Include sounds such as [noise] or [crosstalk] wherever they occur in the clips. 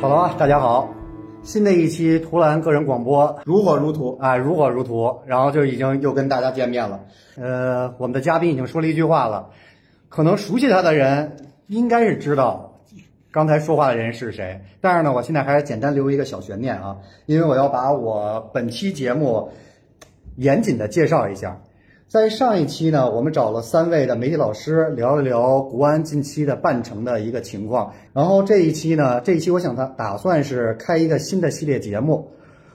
好了啊，大家好，新的一期图兰个人广播如火如荼啊，如火如荼，然后就已经又跟大家见面了。呃，我们的嘉宾已经说了一句话了，可能熟悉他的人应该是知道刚才说话的人是谁，但是呢，我现在还是简单留一个小悬念啊，因为我要把我本期节目严谨的介绍一下。在上一期呢，我们找了三位的媒体老师聊了聊国安近期的办成的一个情况。然后这一期呢，这一期我想他打算是开一个新的系列节目，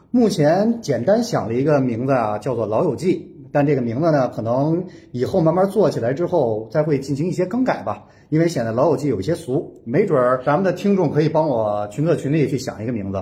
目前简单想了一个名字啊，叫做《老友记》。但这个名字呢，可能以后慢慢做起来之后，再会进行一些更改吧。因为显得《老友记》有些俗，没准儿咱们的听众可以帮我群策群力去想一个名字。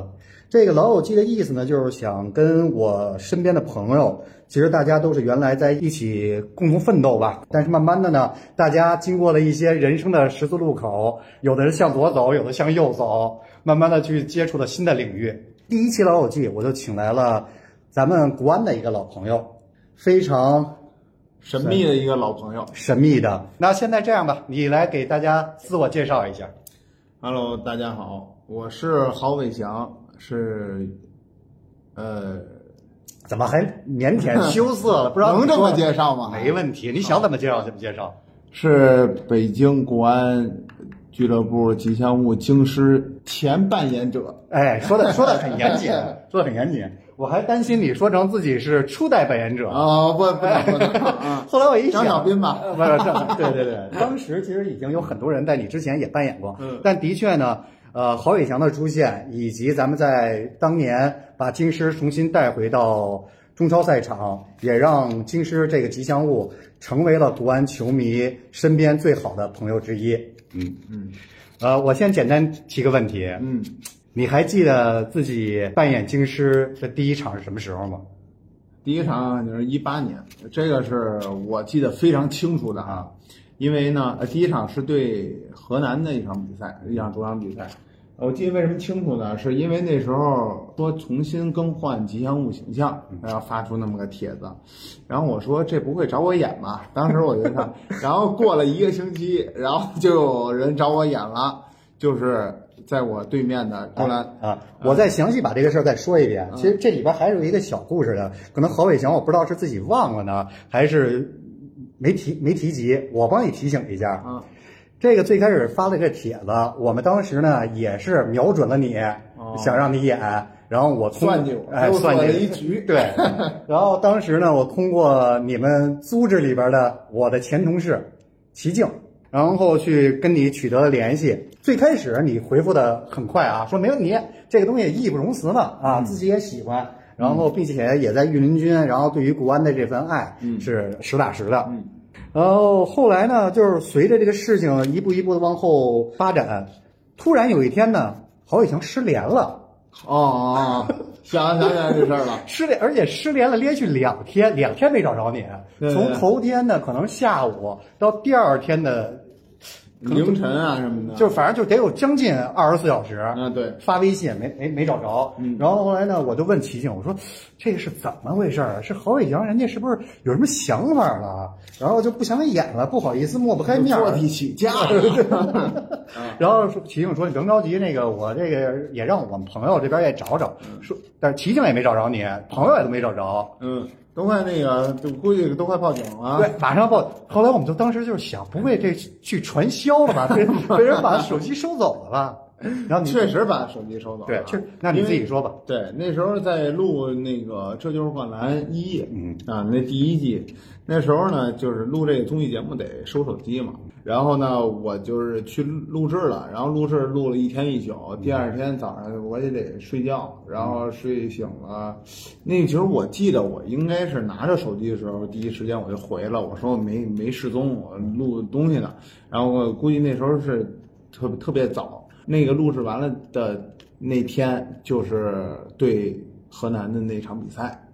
这个《老友记》的意思呢，就是想跟我身边的朋友。其实大家都是原来在一起共同奋斗吧，但是慢慢的呢，大家经过了一些人生的十字路口，有的人向左走，有的向右走，慢慢的去接触了新的领域。第一期老友记，我就请来了咱们国安的一个老朋友，非常神秘的一个老朋友，神秘的。那现在这样吧，你来给大家自我介绍一下。Hello，大家好，我是郝伟翔，是，呃。怎么还腼腆羞涩了？不知道能这么介绍吗？没问题，你想怎么介绍怎么介绍。是北京国安俱乐部吉祥物京师前扮演者。哎，说的说的很严谨，[laughs] 说的很严谨。我还担心你说成自己是初代扮演者啊！不不不，[laughs] 后来我一想，张小斌吧？不是，对对对，[laughs] 当时其实已经有很多人在你之前也扮演过，嗯但的确呢。呃，郝伟翔的出现，以及咱们在当年把京师重新带回到中超赛场，也让京师这个吉祥物成为了国安球迷身边最好的朋友之一。嗯嗯。呃，我先简单提个问题。嗯。你还记得自己扮演京师的第一场是什么时候吗？第一场就是一八年，这个是我记得非常清楚的啊。因为呢，呃，第一场是对河南的一场比赛，一场主场比赛。我记得为什么清楚呢？是因为那时候说重新更换吉祥物形象，然后发出那么个帖子，然后我说这不会找我演吧？当时我就看，然后过了一个星期，然后就有人找我演了，就是在我对面的后来啊，我再详细把这个事儿再说一遍。其实这里边还有一个小故事的，可能何伟翔我不知道是自己忘了呢，还是。没提没提及，我帮你提醒一下。嗯，这个最开始发了个帖子，我们当时呢也是瞄准了你，想让你演，然后我算计，哎，算计了一局。[laughs] 对，然后当时呢，我通过你们组织里边的我的前同事齐静，然后去跟你取得了联系。最开始你回复的很快啊，说没问题，这个东西义不容辞嘛，啊，自己也喜欢。然后，并且也在御林军，然后对于国安的这份爱是实打实的。然后后来呢，就是随着这个事情一步一步的往后发展，突然有一天呢，郝雨晴失联了。哦哦，想想起来这事儿了，[laughs] 失联，而且失联了连续两天，两天没找着你。从头天呢，可能下午到第二天的。凌晨啊什么的，就反正就得有将近二十四小时。嗯，对，发微信没没没找着。嗯，然后后来呢，我就问齐静，我说这个是怎么回事儿？是侯伟强人家是不是有什么想法了？然后就不想演了，不好意思抹不开面儿，坐地起价。[laughs] 然后说齐静说你甭着急，那个我这个也让我们朋友这边也找找。说，但是齐静也没找着你，朋友也都没找着。嗯。都快那个，就估计都快报警了。对，马上报。后来我们就当时就是想，不会这去传销了吧？被 [laughs] 被人把手机收走了吧？然后你确实把手机收走了。对，确。那你自己说吧。对，那时候在录那个《这就是灌篮》一，嗯啊，那第一季，那时候呢，就是录这个综艺节目得收手机嘛。然后呢，我就是去录制了，然后录制录了一天一宿，第二天早上我也得睡觉，然后睡醒了。那其实我记得我应该是拿着手机的时候，第一时间我就回了，我说我没没失踪，我录东西呢。然后我估计那时候是特特别早，那个录制完了的那天就是对河南的那场比赛，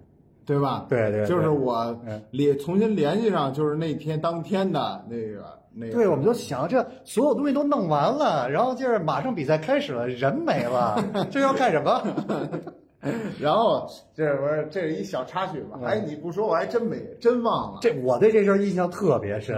对吧？对对，就是我联重新联系上，就是那天当天的那个。对，我们就想这所有东西都弄完了，然后就是马上比赛开始了，人没了，这要干什么？[laughs] 然后这不是这是一小插曲吧？哎，你不说我还真没真忘了。这我对这事儿印象特别深，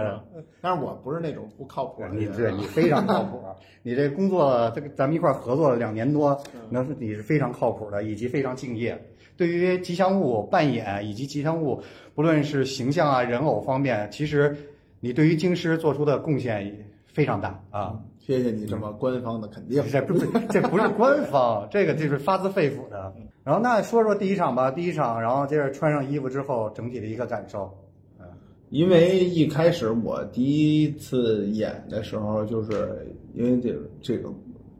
但是我不是那种不靠谱的你人。对你非常靠谱，[laughs] 你这工作这个咱们一块儿合作了两年多，那是你是非常靠谱的，以及非常敬业。对于吉祥物扮演以及吉祥物，不论是形象啊、人偶方面，其实你对于京师做出的贡献非常大啊。谢谢你这么官方的肯定。这不是这不是官方，这个就是发自肺腑的。然后那说说第一场吧，第一场，然后接着穿上衣服之后，整体的一个感受。因为一开始我第一次演的时候，就是因为这个这个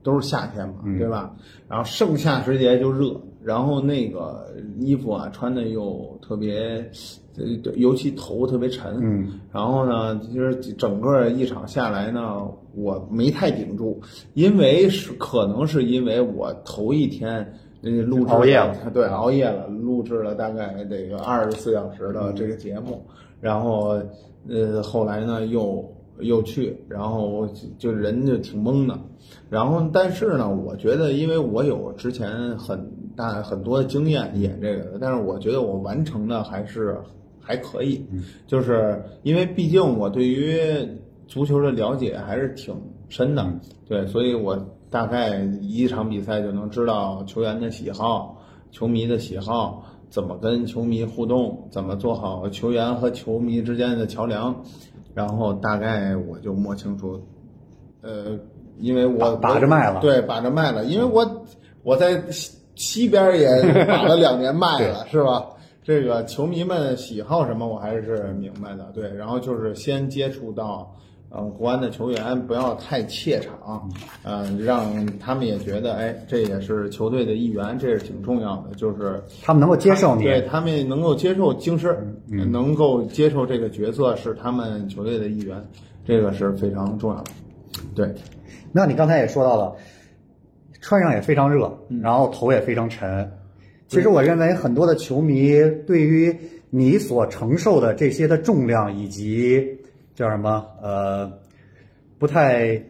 都是夏天嘛，对吧？然后盛夏时节就热，然后那个衣服啊穿的又特别，呃尤其头特别沉，嗯，然后呢，就是整个一场下来呢，我没太顶住，因为是可能是因为我头一天。呃，录制熬夜了，对，熬夜了，录制了大概这个二十四小时的这个节目，然后呃，后来呢又又去，然后就人就挺懵的，然后但是呢，我觉得因为我有之前很大很多的经验演这个的，但是我觉得我完成的还是还可以，就是因为毕竟我对于足球的了解还是挺深的，对，所以我大概一场比赛就能知道球员的喜好、球迷的喜好，怎么跟球迷互动，怎么做好球员和球迷之间的桥梁，然后大概我就摸清楚，呃，因为我把把着脉了。对，把着脉了，因为我我在西西边也打了两年卖了，[laughs] 是吧？这个球迷们喜好什么，我还是明白的。对，然后就是先接触到，呃，国安的球员不要太怯场，呃，让他们也觉得，哎，这也是球队的一员，这是挺重要的。就是他们能够接受你，对他们能够接受京师，能够接受这个角色是他们球队的一员，这个是非常重要的。对，那你刚才也说到了，穿上也非常热，然后头也非常沉。其实我认为很多的球迷对于你所承受的这些的重量以及叫什么呃，不太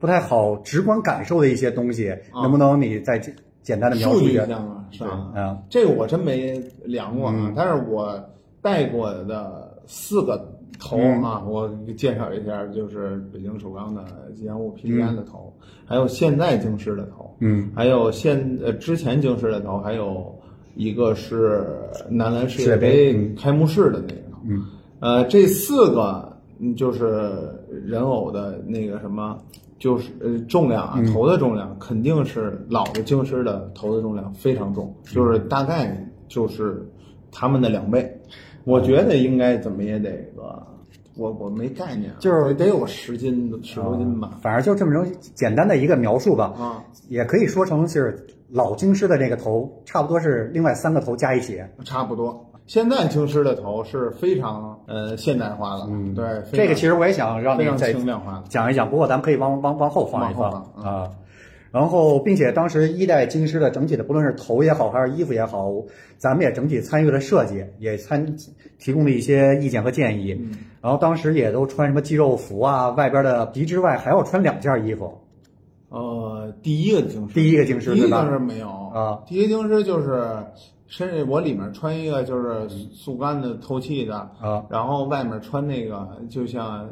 不太好直观感受的一些东西，能不能你再简简单的描述一下？是吧？啊，这个我真没量过啊，但是我带过的四个头啊，我介绍一下，就是北京首钢的吉祥物霹雳安的头，还有现在京师的头，嗯，还有现呃之前京师的头，还有一个是男篮世界杯杯开幕式的那个头，嗯，呃，这四个嗯就是人偶的那个什么。就是呃重量啊，头的重量肯定是老的京师的头的重量非常重，就是大概就是他们的两倍。我觉得应该怎么也得个，我我没概念啊，就是得有十斤十多斤吧。反正就这么种简单的一个描述吧，啊，也可以说成是老京师的这个头，差不多是另外三个头加一起。差不多。现在京师的头是非常呃现代化了，嗯，对，这个其实我也想让你再轻量化。讲一讲，不过咱们可以往往往后放一放啊。然后，并且当时一代京师的整体的，不论是头也好，还是衣服也好，咱们也整体参与了设计，也参提供了一些意见和建议。嗯。然后当时也都穿什么肌肉服啊，外边的皮之外还要穿两件衣服。呃，第一个京师，第一个京师第一个对吧京师没有。啊，第一个京师就是甚至我里面穿一个就是速干的透气的啊，然后外面穿那个就像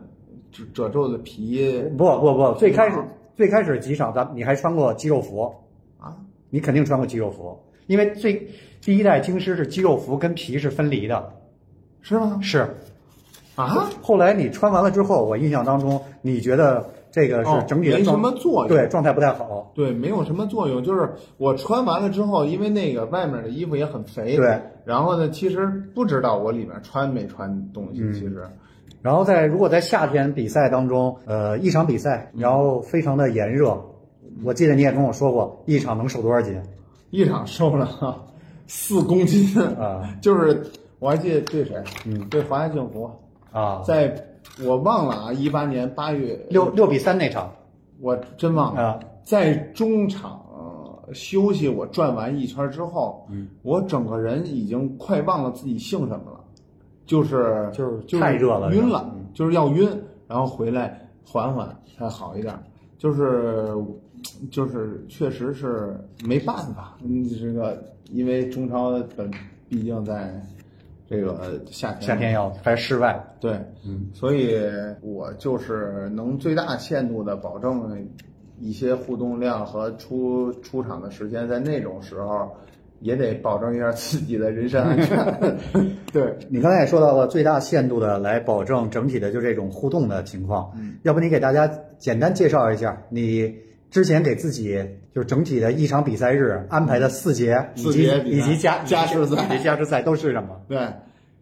褶褶皱的皮。不不不，最开始最开始极少咱你还穿过肌肉服，啊，你肯定穿过肌肉服，因为最第一代京师是肌肉服跟皮是分离的，是吗？是。啊，后来你穿完了之后，我印象当中，你觉得这个哦是整体的没什、么作用，对状态不太好。对，没有什么作用。就是我穿完了之后，因为那个外面的衣服也很肥，对。然后呢，其实不知道我里面穿没穿东嗯西，其实然后在如果在夏天比赛当中，呃，一场比赛，然后非常的炎热，我记得你也跟我说过，一场能瘦多少斤？一场瘦了 [laughs] 四公斤。啊？[laughs] 就是我还记得对谁？嗯，对华夏幸福，啊？在我忘了啊，一八年八月。六六比三那场。我真忘了，啊，在中场、呃休息，我转完一圈之后，嗯，我整个人已经快忘了自己姓什么了，就是就是就是太热了晕了，嗯。就是要晕，然后回来缓缓才好一点。就是就是确实是没办法，嗯，这个因为中超本毕竟在这个夏天，夏天要在室外，对，嗯，所以我就是能最大限度的保证一些互动量和出出场的时间，在那种时候也得保证一下自己的人身安全。[laughs] 对你刚才也说到了最大限度的来保证整体的就这种互动的情况，嗯，要不你给大家简单介绍一下你之前给自己就是整体的一场比赛日安排的四节，以及以及加加时赛以及加时赛都是什么？对。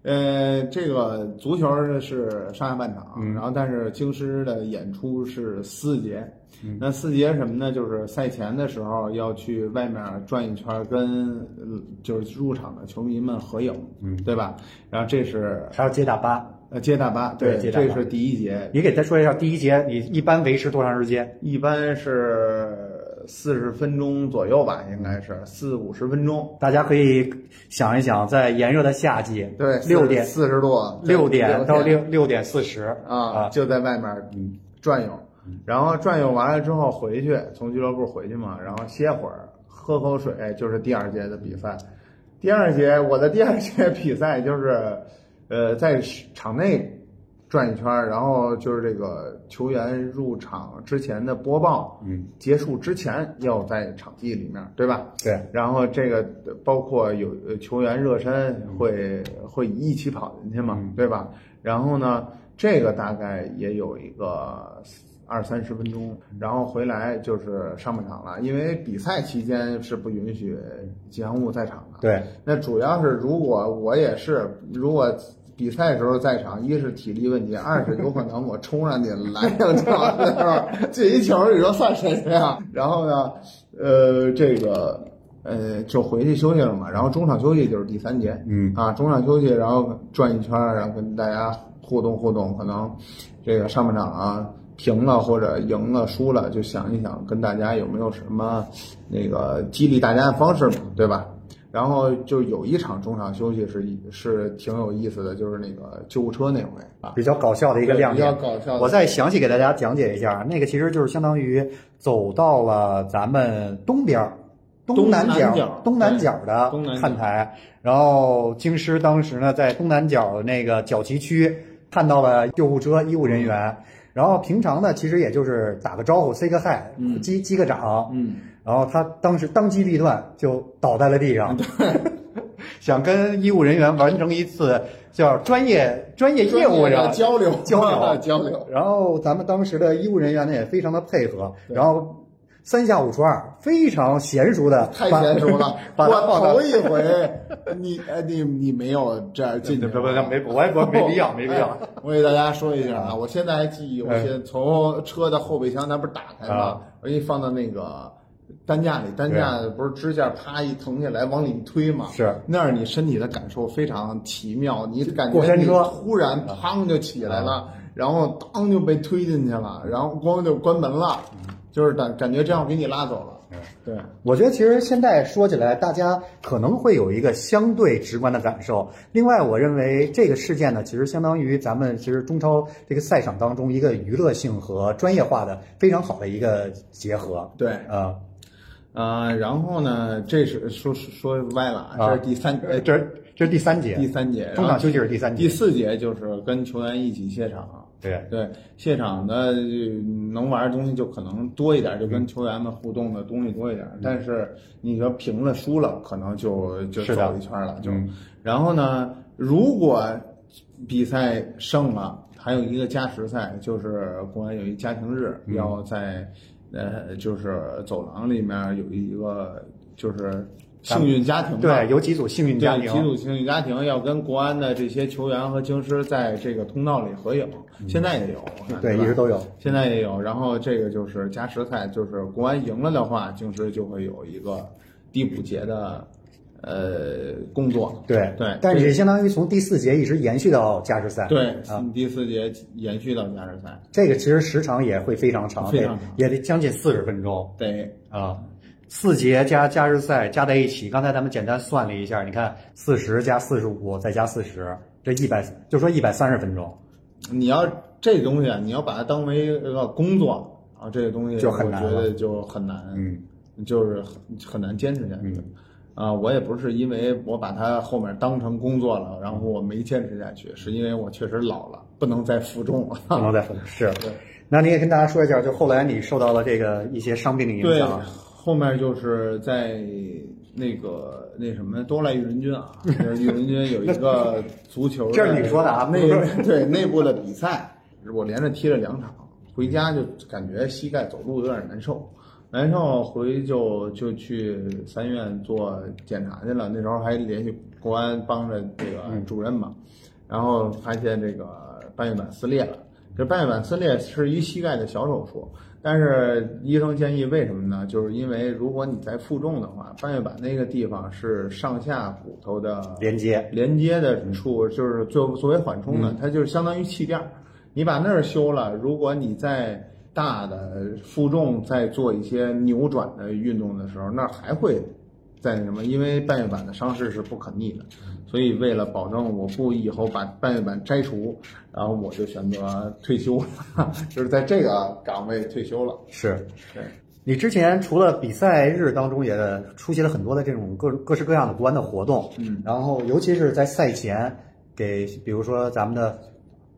呃，这个足球是上下半场，然后但是京师的演出是四节。那四节什么呢？就是赛前的时候要去外面转一圈，跟就是入场的球迷们合影，嗯，对吧？然后这是还要接大巴，呃，接大巴，对，这是第一节。你给他说一下第一节，你一般维持多长时间？一般是。四十分钟左右吧，应该是四五十分钟。大家可以想一想，在炎热的夏季，对，六点四十度，六点到六六点四十啊，就在外面转悠，然后转悠完了之后回去，从俱乐部回去嘛，然后歇会儿，喝口水，就是第二节的比赛。第二节，我的第二节比赛就是，呃，在场内。转一圈，然后就是这个球员入场之前的播报，嗯，结束之前要在场地里面，对吧？对。然后这个包括有球员热身会会一起跑进去嘛，对吧？然后呢，这个大概也有一个二三十分钟，然后回来就是上半场了，因为比赛期间是不允许吉祥物在场的。对。那主要是如果我也是如果。比赛时候在场，一是体力问题，二是有可能我冲上去拦上场的时候进一球，你说算谁的呀？然后呢，呃，这个呃就回去休息了嘛。然后中场休息就是第三节，嗯啊，中场休息，然后转一圈，然后跟大家互动互动。可能这个上半场啊平了或者赢了输了，就想一想跟大家有没有什么那个激励大家的方式嘛，对吧？然后就有一场中场休息是是挺有意思的，就是那个救护车那回啊，比较搞笑的一个亮点。比较搞笑。我再详细给大家讲解一下，那个其实就是相当于走到了咱们东边东南角东南角的看台，然后京师当时呢在东南角那个角旗区看到了救护车医务人员，然后平常呢其实也就是打个招呼，say 个 hi，击击个掌，嗯。然后他当时当机立断，就倒在了地上，[laughs] 想跟医务人员完成一次叫专业专业业务上交流交流交流。[laughs] 然后咱们当时的医务人员呢也非常的配合，然后三下五除二，非常娴熟的太娴熟了。[laughs] 我头一回，你呃你你没有这样进去，不不没我也不没必要没必要。我给大家说一下啊，我现在还记忆犹新，从车的后备箱那不是打开吗？我给你放到那个。担架里，担架不是支架，啪一腾下来往里一推嘛？是那样你身体的感受非常奇妙，你感觉你突然砰就起来了，然后当就被推进去了，然后咣就关门了，就是感感觉这样给你拉走了。对，我觉得其实现在说起来，大家可能会有一个相对直观的感受。另外，我认为这个事件呢，其实相当于咱们其实中超这个赛场当中一个娱乐性和专业化的非常好的一个结合。对，啊。啊，然后呢？这是说说歪了，这是第三，呃，这这是第三节，第三节，中场休息是第三节，第四节就是跟球员一起谢场。对对，谢场的能玩的东西就可能多一点，就跟球员们互动的东西多一点。但是你说平了输了，可能就就走一圈了，就。然后呢，如果比赛胜了，还有一个加时赛，就是公安有一家庭日要在。呃，就是走廊里面有一个，就是幸运家庭，对，有几组幸运家庭，几组幸运家庭要跟国安的这些球员和京师在这个通道里合影，现在也有，对，一直都有，现在也有。然后这个就是加时赛，就是国安赢了的话，京师就会有一个第五节的。呃，工作对对，但是相当于从第四节一直延续到加时赛，对从，第四节延续到加时赛，这个其实时长也会非常长，非常长，也得将近四十分钟。对啊，四节加加时赛加在一起，刚才咱们简单算了一下，你看四十加四十五再加四十，这一百就说一百三十分钟。你要这东西啊，你要把它当为一个工作啊。这个东西就很难我觉得就很难，嗯，就是很很难坚持下去。啊，我也不是因为我把它后面当成工作了，然后我没坚持下去，是因为我确实老了，不能再负重了。不能再负重是。对那你也跟大家说一下，就后来你受到了这个一些伤病的影对响，，后面就是在那个那什么多莱裕仁军啊，就是裕仁军有一个 [laughs] 足球，这是你说的啊内 [laughs] 对内部的比赛，我连着踢了两场，回家就感觉膝盖走路有点难受。难受回就就去三院做检查去了，那时候还联系国安帮着这个主任嘛，然后发现这个半月板撕裂了。这半月板撕裂是一膝盖的小手术，但是医生建议为什么呢？就是因为如果你在负重的话，半月板那个地方是上下骨头的连接连接的处，就是作作为缓冲的，它就是相当于气垫儿。你把那儿修了，如果你在大的负重在做一些扭转的运动的时候，那还会在那什么，因为半月板的伤势是不可逆的。所以为了保证我不以后把半月板摘除，然后我就选择退休了，[laughs] 就是在这个岗位退休了。是。对，你之前除了比赛日当中，也出席了很多的这种各各式各样的国安的活动，嗯，然后尤其是在赛前给，比如说咱们的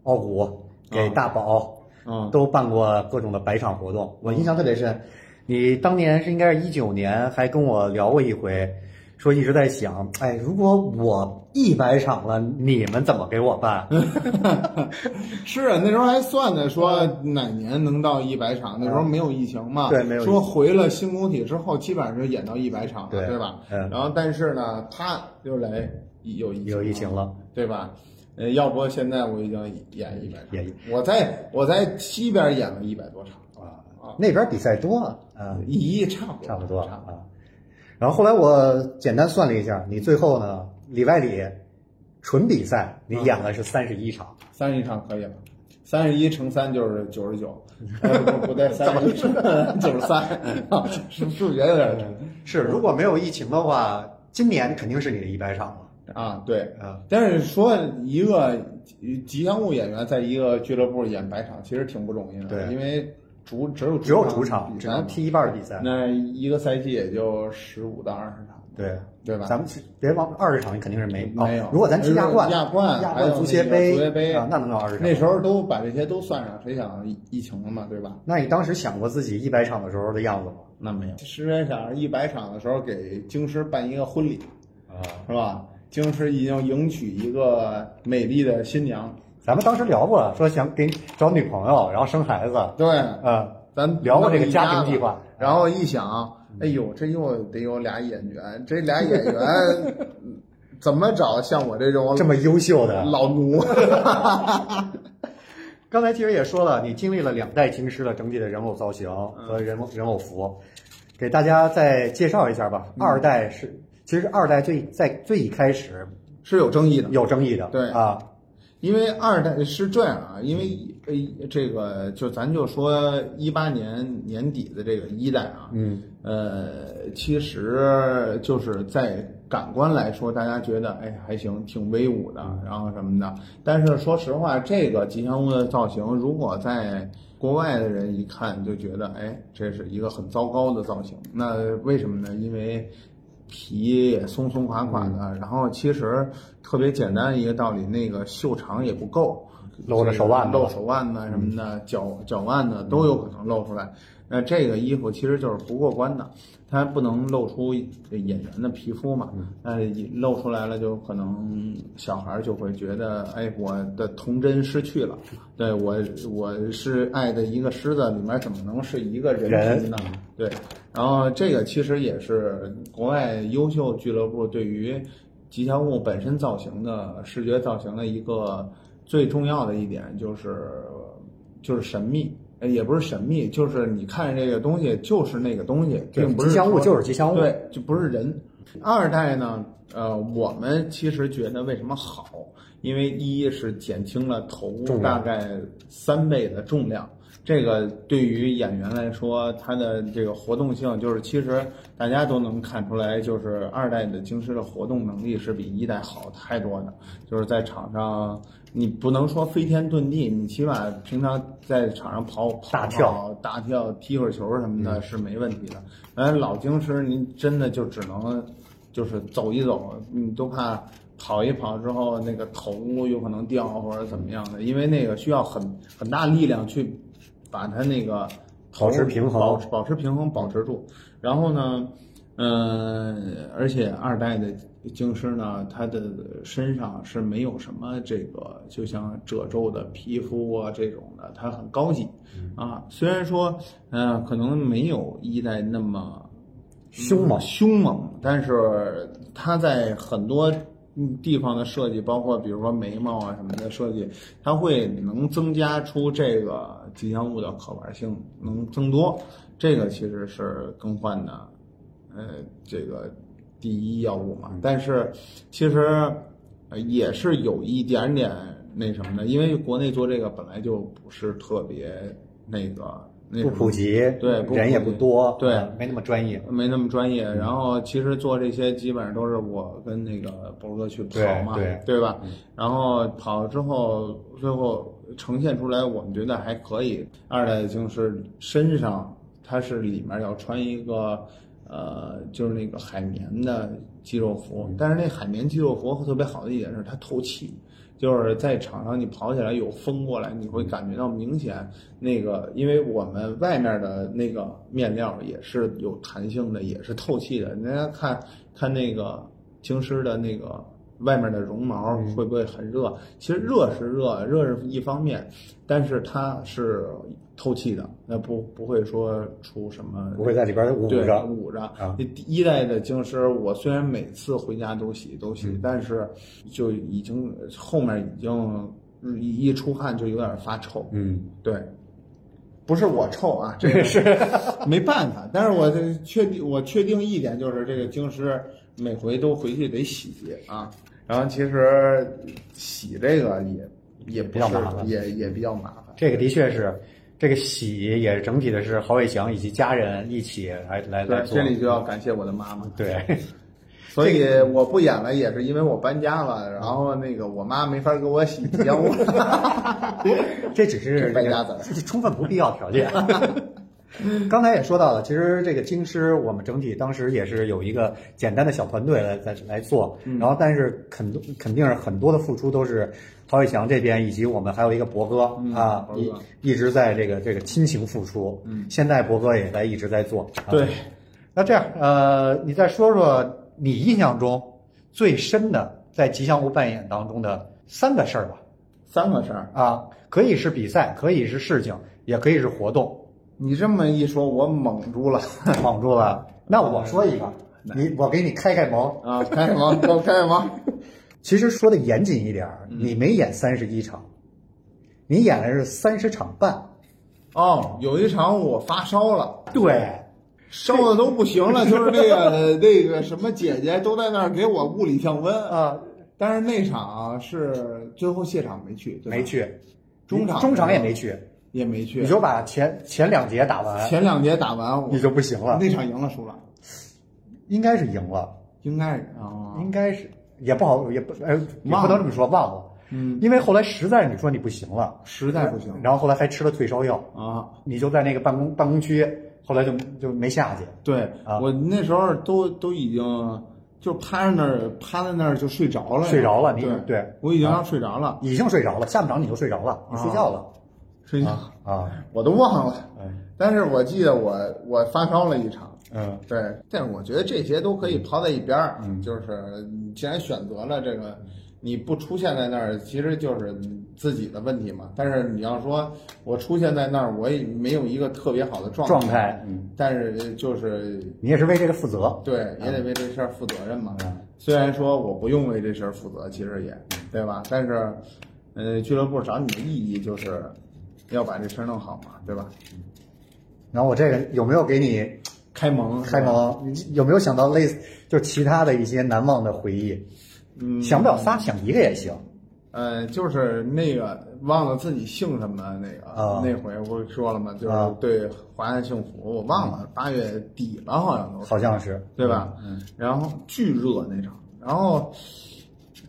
奥古、给大宝，嗯，都办过各种的百场活动。我印象特别深，你当年是应该是一九年，还跟我聊过一回，说一直在想，哎，如果我一百场了，你们怎么给我办？[laughs] 是啊，那时候还算呢，说哪年能到一百场？那时候没有疫情嘛，对没有说回了新工体之后，基本上就演到一百场了，对对吧？嗯然后但是呢，他又来有疫有疫情了，对吧？呃，要不现在我已经演一百场演，我在我在西边演了一百多场，啊，那边比赛多啊，啊，一一差不多，差不多。啊。然后后来我简单算了一下，你最后呢里外里纯比赛你演了是三十一场，三十一场可以了，三十一乘三就是九十九，[laughs] 呃不不对，三十一乘 [laughs] 九十三，数数学有点难是如果没有疫情的话，今年肯定是你的一百场了啊。对，啊。但是说一个吉祥物演员在一个俱乐部演百场，其实挺不容易的，对因为主只有只有主场只能踢一半的比赛，那一个赛季也就十五到二十场，对对吧？咱们是别忘二十场，你肯定是没没有哦如果咱踢亚冠、亚冠亚还有冠、足协杯足协杯啊，那能有二十场。那时候都把这些都算上，谁想疫疫情了嘛，对吧？那你当时想过自己一百场的时候的样子吗？那没有。时间想一百场的时候给京师办一个婚礼，啊，是吧？京师已经迎娶一个美丽的新娘，咱们当时聊过，说想给找女朋友，然后生孩子，对，啊，咱聊过这个家庭计划然后一想，哎呦，这又得有俩演员，这俩演员 [laughs] 怎么找像我这种这么优秀的。老奴？[laughs] 刚才其实也说了，你经历了两代京师的整体的人偶造型嗯和人偶人偶服，给大家再介绍一下吧。嗯二代是，其实二代最在最一开始是有争议的，有争议的，对。啊，因为二代是这样啊，因为呃这个就咱就说一八年年底的这个一代啊，嗯，呃，其实就是在感官来说，大家觉得哎还行，挺威武的，然后什么的。但是说实话，这个吉祥物的造型，如果在国外的人一看就觉得，哎，这是一个很糟糕的造型。那为什么呢？因为皮也松松垮垮的，然后其实特别简单一个道理，那个袖长也不够，露着手腕露手腕子什么的，脚脚腕子都有可能露出来。那这个衣服其实就是不过关的，它不能露出演员的皮肤嘛。那露出来了，就可能小孩就会觉得，哎，我的童真失去了。对我，我是爱的一个狮子，里面怎么能是一个人人皮呢？对，然后这个其实也是国外优秀俱乐部对于吉祥物本身造型的视觉造型的一个最重要的一点，就是就是神秘。呃也不是神秘，就是你看这个东西就是那个东西，并不是吉祥物就是吉祥物对，就不是人。二代呢，呃，我们其实觉得为什么好？因为一是减轻了头大概三倍的重量，这个对于演员来说，他的这个活动性，就是其实大家都能看出来，就是二代的京师的活动能力是比一代好太多的。就是在场上，你不能说飞天遁地，你起码平常在场上跑跑大跳、大跳、踢会儿球什么的是没问题的。而老京师，您真的就只能就是走一走，你都怕跑一跑之后那个头有可能掉或者怎么样的，因为那个需要很很大力量去把它那个保持平衡保持保持平衡，保持住。然后呢，嗯、而且二代的京师呢，它的身上是没有什么这个，就像褶皱的皮肤啊这种的，它很高级啊。虽然说，嗯、可能没有一代那么凶猛凶猛，但是它在很多嗯地方的设计，包括比如说眉毛啊什么的设计，它会能增加出这个吉祥物的可玩性，能增多。这个其实是更换的，呃，这个第一要务嘛。但是其实呃也是有一点点那什么的，因为国内做这个本来就不是特别那个那不普及，对人也不多，对嗯没那么专业。没那么专业。嗯然后其实做这些基本上都是我跟那个波哥去跑嘛，对对吧？然后跑了之后，最后呈现出来，我们觉得还可以。二代京师身上它是里面要穿一个呃，就是那个海绵的肌肉服，但是那海绵肌肉服特别好的一点是它透气。就是在场上你跑起来有风过来，你会感觉到明显那个，因为我们外面的那个面料也是有弹性的，也是透气的。大家看看那个京师的那个外面的绒毛会不会很热？其实热是热，热是一方面，但是它是透气的，那不不会说出什么不会在里边捂对着捂着。啊一代的京师，我虽然每次回家都洗都洗，但是就已经后面已经一一出汗就有点发臭。嗯，对，不是我臭啊，这个 [laughs] 是没办法。但是我这确定，我确定一点就是这个京师每回都回去得洗啊。然后其实洗这个也也不是比较麻烦也也比较麻烦。这个的确是，这个洗也是整体的是郝伟翔以及家人一起来来来，做这。里就要感谢我的妈妈。对，[laughs] 所以我不演了，也是因为我搬家了，然后那个我妈没法给我洗吉祥物。[laughs] 这只是 [laughs] 这败家子这是充分不必要条件。刚才也说到了，其实这个京师我们整体当时也是有一个简单的小团队来来来做，嗯然后但是肯肯定是很多的付出都是陶伟强这边以及我们还有一个博哥、嗯啊，一一直在这个这个亲情付出，嗯，现在博哥也在一直在做，啊对，那这样，呃，你再说说你印象中最深的在吉祥物扮演当中的三个事儿吧？三个事儿。啊，可以是比赛，可以是事情，也可以是活动。你这么一说，我蒙住了蒙住了。[laughs] [laughs] 那我说一个，你我给你开开蒙。啊！开开蒙？[laughs] 给我开开蒙？其实说的严谨一点儿，你没演三十一场，你演的是三十场半。哦，有一场我发烧了，对，烧的都不行了，就是那个那个什么姐姐都在那儿给我物理降温。啊，但是那场是最后谢场没去，对吧没，去，中场中场也没去，也没去。你就把前前两节打完，前两节打完，我你就不行了。那场赢了输了，应该是赢了，应该是啊。应该是也不好，也不哎，不能这么说，忘了。嗯，因为后来实在你说你不行了，实在不行然后后来还吃了退烧药，啊。你就在那个办公办公区，后来就就没下去。对、啊我那时候都都已经就趴在那儿趴在那儿就睡着了，睡着了你对对我已经要睡着了，已经睡着了，下不着你就睡着了，你睡觉了睡觉、啊，我都忘了。嗯但是我记得我我发烧了一场，嗯对，但是我觉得这些都可以抛在一边儿，嗯就是你既然选择了这个，你不出现在那儿，其实就是自己的问题嘛。但是你要说我出现在那儿，我也没有一个特别好的状状态，嗯，但是就是你也是为这个负责，对，也得为这事儿负责任嘛。嗯虽然说我不用为这事儿负责，其实也对吧？但是，呃，俱乐部找你的意义就是要把这事儿弄好嘛，对吧？然后我这个有没有给你开蒙，开蒙？你有没有想到类似就是其他的一些难忘的回忆？嗯，想不了仨，想一个也行。呃，就是那个忘了自己姓什么那个、啊那回不是说了吗？就是啊对华夏幸福，我忘了八月底了，好像都是好像是对吧？嗯，然后巨热那场，然后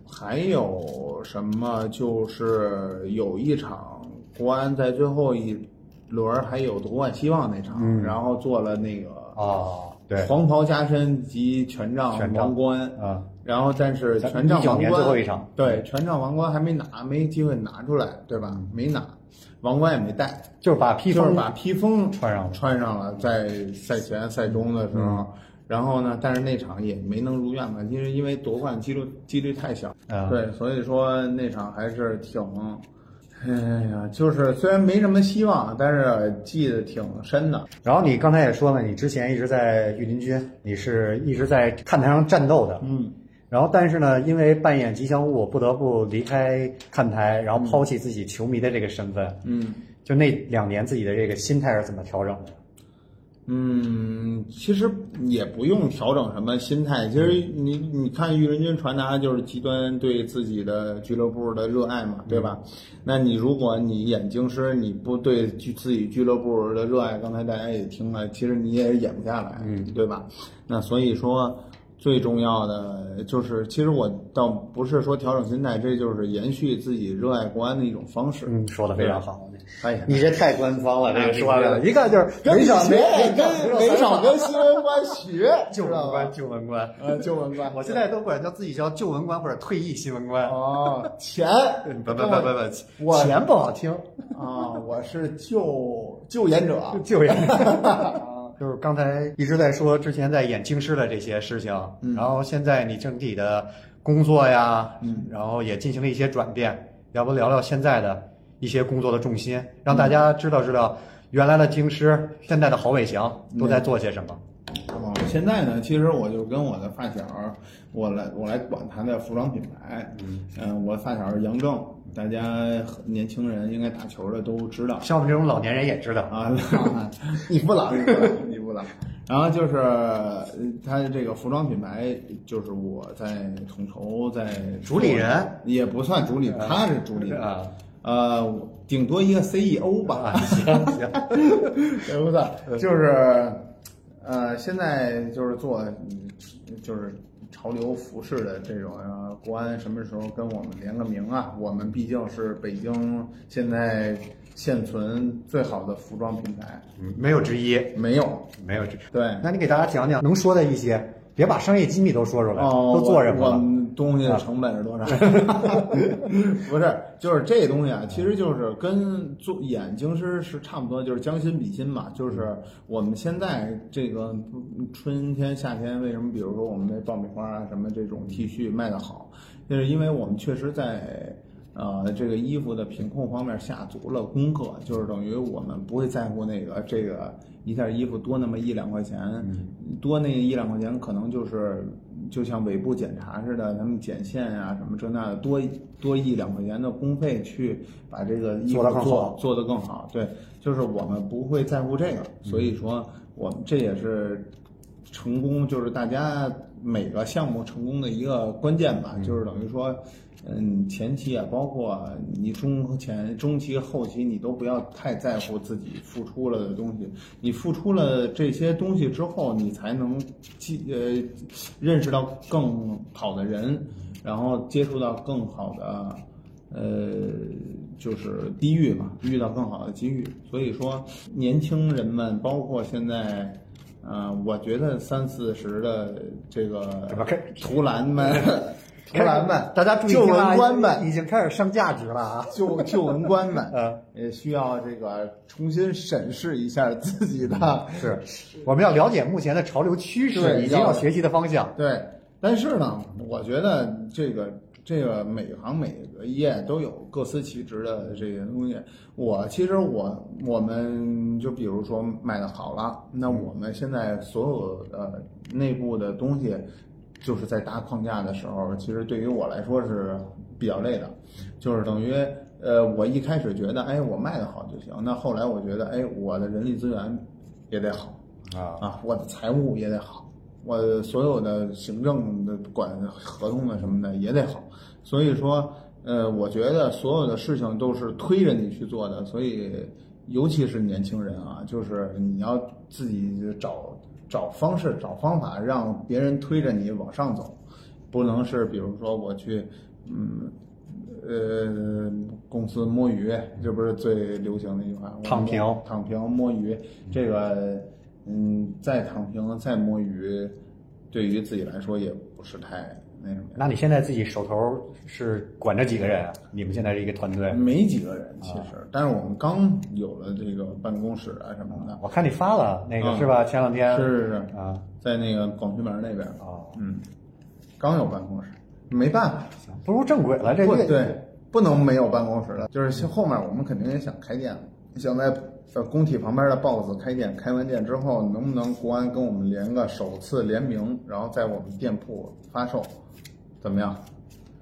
还有什么？就是有一场国安在最后一轮还有夺冠希望那场，嗯。然后做了那个哦，对。黄袍加身及权杖王冠，啊，然后但是权杖王冠最后一场对权杖王冠还没拿，没机会拿出来，对吧？没拿，王冠也没戴，就是把披风就是把披风穿上了穿上了，在赛前赛中的时候，然后呢，但是那场也没能如愿吧，因为因为夺冠几率几率太小，啊对，所以说那场还是挺，哎呀，就是虽然没什么希望，但是记得挺深的。然后你刚才也说了，你之前一直在御林军，你是一直在看台上战斗的，嗯，然后但是呢，因为扮演吉祥物，不得不离开看台，然后抛弃自己球迷的这个身份。嗯就那两年自己的这个心态是怎么调整的？嗯，其实也不用调整什么心态。其实你你看，玉人军传达就是极端对自己的俱乐部的热爱嘛，对吧？那你如果你演京师，你不对俱自己俱乐部的热爱，刚才大家也听了，其实你也演不下来，嗯，对吧？那所以说。最重要的就是，其实我倒不是说调整心态，这就是延续自己热爱国安的一种方式。嗯，说的非常好。哎呀，你这太官方了，这个说的的，一看就是没少没跟没少跟新闻官学，旧知道吧文官，旧文官。呃，旧文官，我现在都管叫自己叫旧文官或者退役新闻官。[laughs] 哦，钱不不不不不，我钱不好听，啊，我是救救援者，救援。就是刚才一直在说之前在演京师的这些事情，嗯然后现在你整体的工作呀，嗯，然后也进行了一些转变，要不聊聊现在的一些工作的重心，让大家知道知道原来的京师，现在的郝伟翔都在做些什么。哦，现在呢，其实我就跟我的发小，我来我来管他的服装品牌，嗯、我发小是杨正，大家年轻人应该打球的都知道，像我们这种老年人也知道，啊，[laughs] 你不老，[laughs] 你不老。然后就是呃他的这个服装品牌，就是我在统筹，在主理人。也不算主理，他是主理人。啊，呃，顶多一个 CEO 吧，啊，行行，[laughs] 也不算，就是呃，现在就是做嗯就是潮流服饰的这种啊，国安什么时候跟我们联个名啊？我们毕竟是北京现在现存最好的服装品牌，嗯没有之一，没有。没有之。对，那你给大家讲讲能说的一些，别把商业机密都说出来，哦，都做什么了？们东西的成本是多少？[laughs] 不是，就是这东西啊，其实就是跟做眼睛师是差不多，就是将心比心嘛。就是我们现在这个春天、夏天，为什么比如说我们那爆米花啊什么这种 T 恤卖的好，就是因为我们确实在。呃，这个衣服的品控方面下足了功课，就是等于我们不会在乎那个这个一件衣服多那么一两块钱，多那一两块钱可能就是就像尾部检查似的，他们剪线啊什么这那的，多多一两块钱的工费去把这个衣服做得做做得更好。对，就是我们不会在乎这个，所以说我们这也是成功，就是大家每个项目成功的一个关键吧，就是等于说。嗯，前期啊，包括你中前、中期、后期，你都不要太在乎自己付出了的东西。你付出了这些东西之后，你才能记呃认识到更好的人，然后接触到更好的呃就是机遇嘛，遇到更好的机遇。所以说，年轻人们，包括现在。呃，我觉得三四十的这个 [laughs] 图兰们，[laughs] 图兰们，大家注意旧听啊文官们，已经开始上价值了啊！旧旧文官们，呃，也需要这个重新审视一下自己的是，我们要了解目前的潮流趋势以及要学习的方向。对。但是呢，我觉得这个这个每行每个业都有各司其职的这些东西。我其实我我们就比如说卖的好了，那我们现在所有的内部的东西，就是在搭框架的时候，其实对于我来说是比较累的，就是等于呃，我一开始觉得哎我卖的好就行，那后来我觉得哎我的人力资源也得好啊。啊，我的财务也得好。我所有的行政的管合同的什么的也得好，所以说，呃，我觉得所有的事情都是推着你去做的，所以尤其是年轻人啊，就是你要自己找找方式、找方法，让别人推着你往上走，不能是比如说我去，嗯。呃，公司摸鱼，这不是最流行的一句话？躺平，躺平摸鱼，这个，嗯，再躺平再摸鱼，对于自己来说也不是太那你现在自己手头是管着几个人？你们现在是一个团队？没几个人，其实，但是我们刚有了这个办公室啊什么的。我看你发了那个是吧？前两天是是是啊，在那个广渠门那边啊，嗯，刚有办公室。没办法，不如正轨了。这个对，不能没有办公室了。就是后面我们肯定也想开店，想在在工体旁边的 BOSS 开店。开完店之后，能不能国安跟我们连个首次联名，然后在我们店铺发售，怎么样？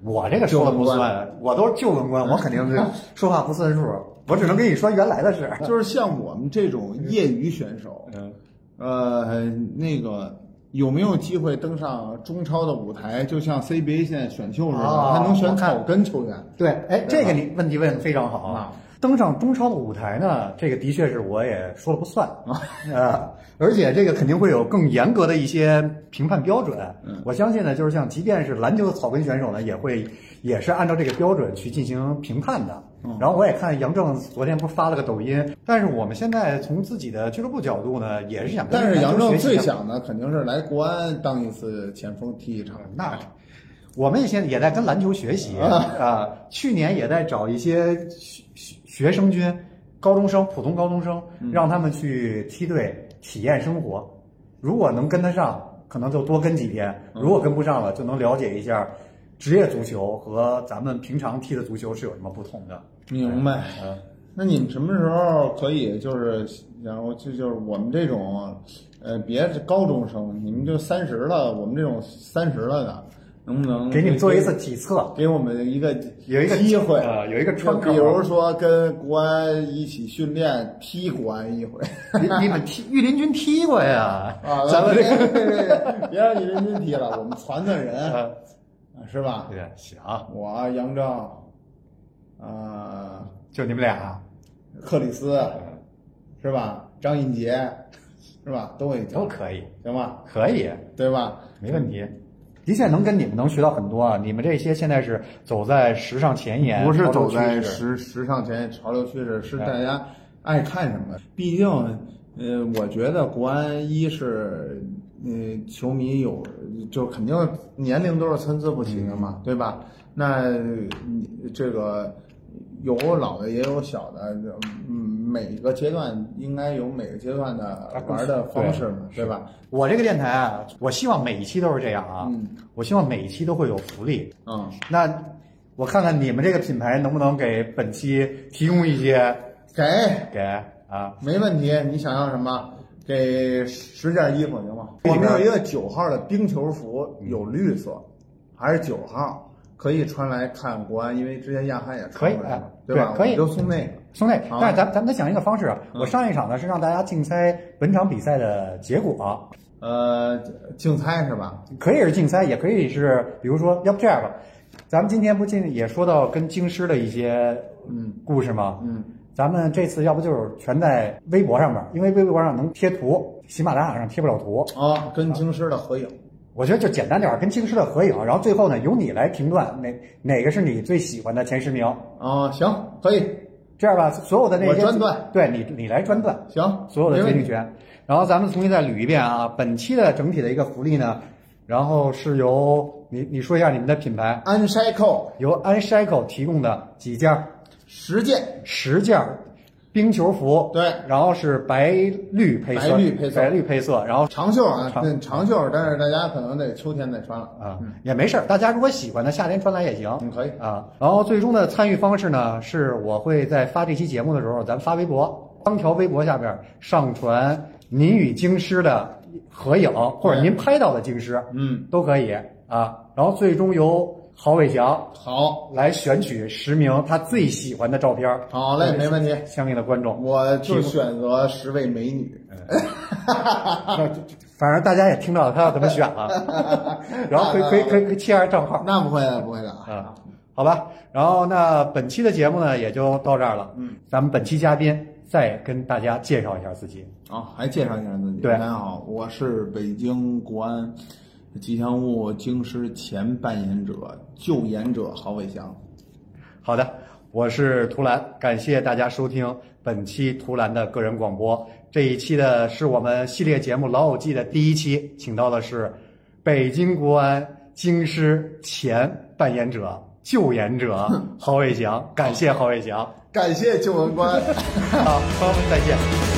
我这个说了不算，我都是旧文官，我肯定是 [laughs] 说话不算数。我只能跟你说原来的事。就是像我们这种业余选手，[laughs] 嗯，呃，那个。有没有机会登上中超的舞台？就像 CBA 现在选秀似的，他能选草根球员。对，哎，这个你问题问的非常好啊！登上中超的舞台呢，这个的确是我也说了不算 [laughs] 啊，而且这个肯定会有更严格的一些评判标准。我相信呢，就是像即便是篮球的草根选手呢，也会也是按照这个标准去进行评判的。然后我也看杨正昨天不是发了个抖音，但是我们现在从自己的俱乐部角度呢，也是想。但是杨正最想的肯定是来国安当一次前锋踢一场。[laughs] 那我们也现在也在跟篮球学习啊，去年也在找一些学学生军、高中生、普通高中生，让他们去梯队体验生活。如果能跟得上，可能就多跟几天；如果跟不上了，就能了解一下职业足球和咱们平常踢的足球是有什么不同的。明白，那你们什么时候可以就是，然后就就是我们这种，呃，别高中生，你们就三十了，我们这种三十了的，能不能给你们做一次体测？给我们一个有一个机会啊，有一个窗口，比如说跟国安一起训练，踢国安一回。你你们踢御林军踢过呀？啊，[laughs] 咱们这个别让御林军踢了，[laughs] 我们传传人，啊是吧？对，行，我杨正。啊，就你们俩，克里斯，是吧？张印杰，是吧？都会都可以，行吧？可以，对吧？没问题，的确能跟你们能学到很多啊！你们这些现在是走在时尚前沿，不是走在时时尚前沿、潮流趋势，是大家爱看什么。毕竟，呃，我觉得国安一是，呃，球迷有，就肯定年龄都是参差不齐的嘛，对吧？那你这个。有老的也有小的，嗯，每个阶段应该有每个阶段的玩的方式嘛，对吧？我这个电台啊，我希望每一期都是这样啊，我希望每一期都会有福利。嗯，那我看看你们这个品牌能不能给本期提供一些？给给啊，没问题。你想要什么？给十件衣服行吗？我们有一个九号的冰球服，有绿色，还是九号。可以穿来看国安，因为之前亚汉也穿过，对吧？可以，都送那个，送那个。但是咱咱们得想一个方式啊，我上一场呢是让大家竞猜本场比赛的结果，呃，竞猜是吧？可以是竞猜，也可以是，比如说，要不这样吧，咱们今天不进也说到跟京师的一些嗯故事吗？嗯，咱们这次要不就是全在微博上面，因为微博上能贴图，喜马拉雅上贴不了图啊，跟京师的合影。我觉得就简单点儿，跟京师的合影，然后最后呢，由你来评断哪哪个是你最喜欢的前十名啊？行，可以这样吧，所有的那些我专断，对你你来专断，行，所有的决定权。然后咱们重新再捋一遍啊，本期的整体的一个福利呢，然后是由你你说一下你们的品牌，Uncycle，由 Uncycle 提供的几件，十件，十件。冰球服对，然后是白绿配色，白绿配色，白绿配色，然后长袖啊，长袖，但是大家可能得秋天再穿了啊，也没事儿，大家如果喜欢的夏天穿来也行，嗯，可以啊。然后最终的参与方式呢，是我会在发这期节目的时候，咱发微博，当条微博下边上传您与京师的合影，或者您拍到的京师，嗯，都可以啊。然后最终由。郝伟翔，好，来选取十名他最喜欢的照片。好嘞，没问题。相应的观众，我就选择十位美女。[laughs] 反正大家也听到他要怎么选了。[laughs] 然后可以可以可以可以切下账号。那不会的，不会的啊。好吧。然后那本期的节目呢也就到这儿了。嗯，咱们本期嘉宾再跟大家介绍一下自己。啊，还介绍一下自己。对大家好，我是北京国安吉祥物京师前扮演者、救演者郝伟翔。好的，我是图兰，感谢大家收听本期图兰的个人广播。这一期的是我们系列节目《老友记》的第一期，请到的是北京国安京师前扮演者、救演者郝伟翔，感谢郝伟翔。感谢旧文官。好，好，再见。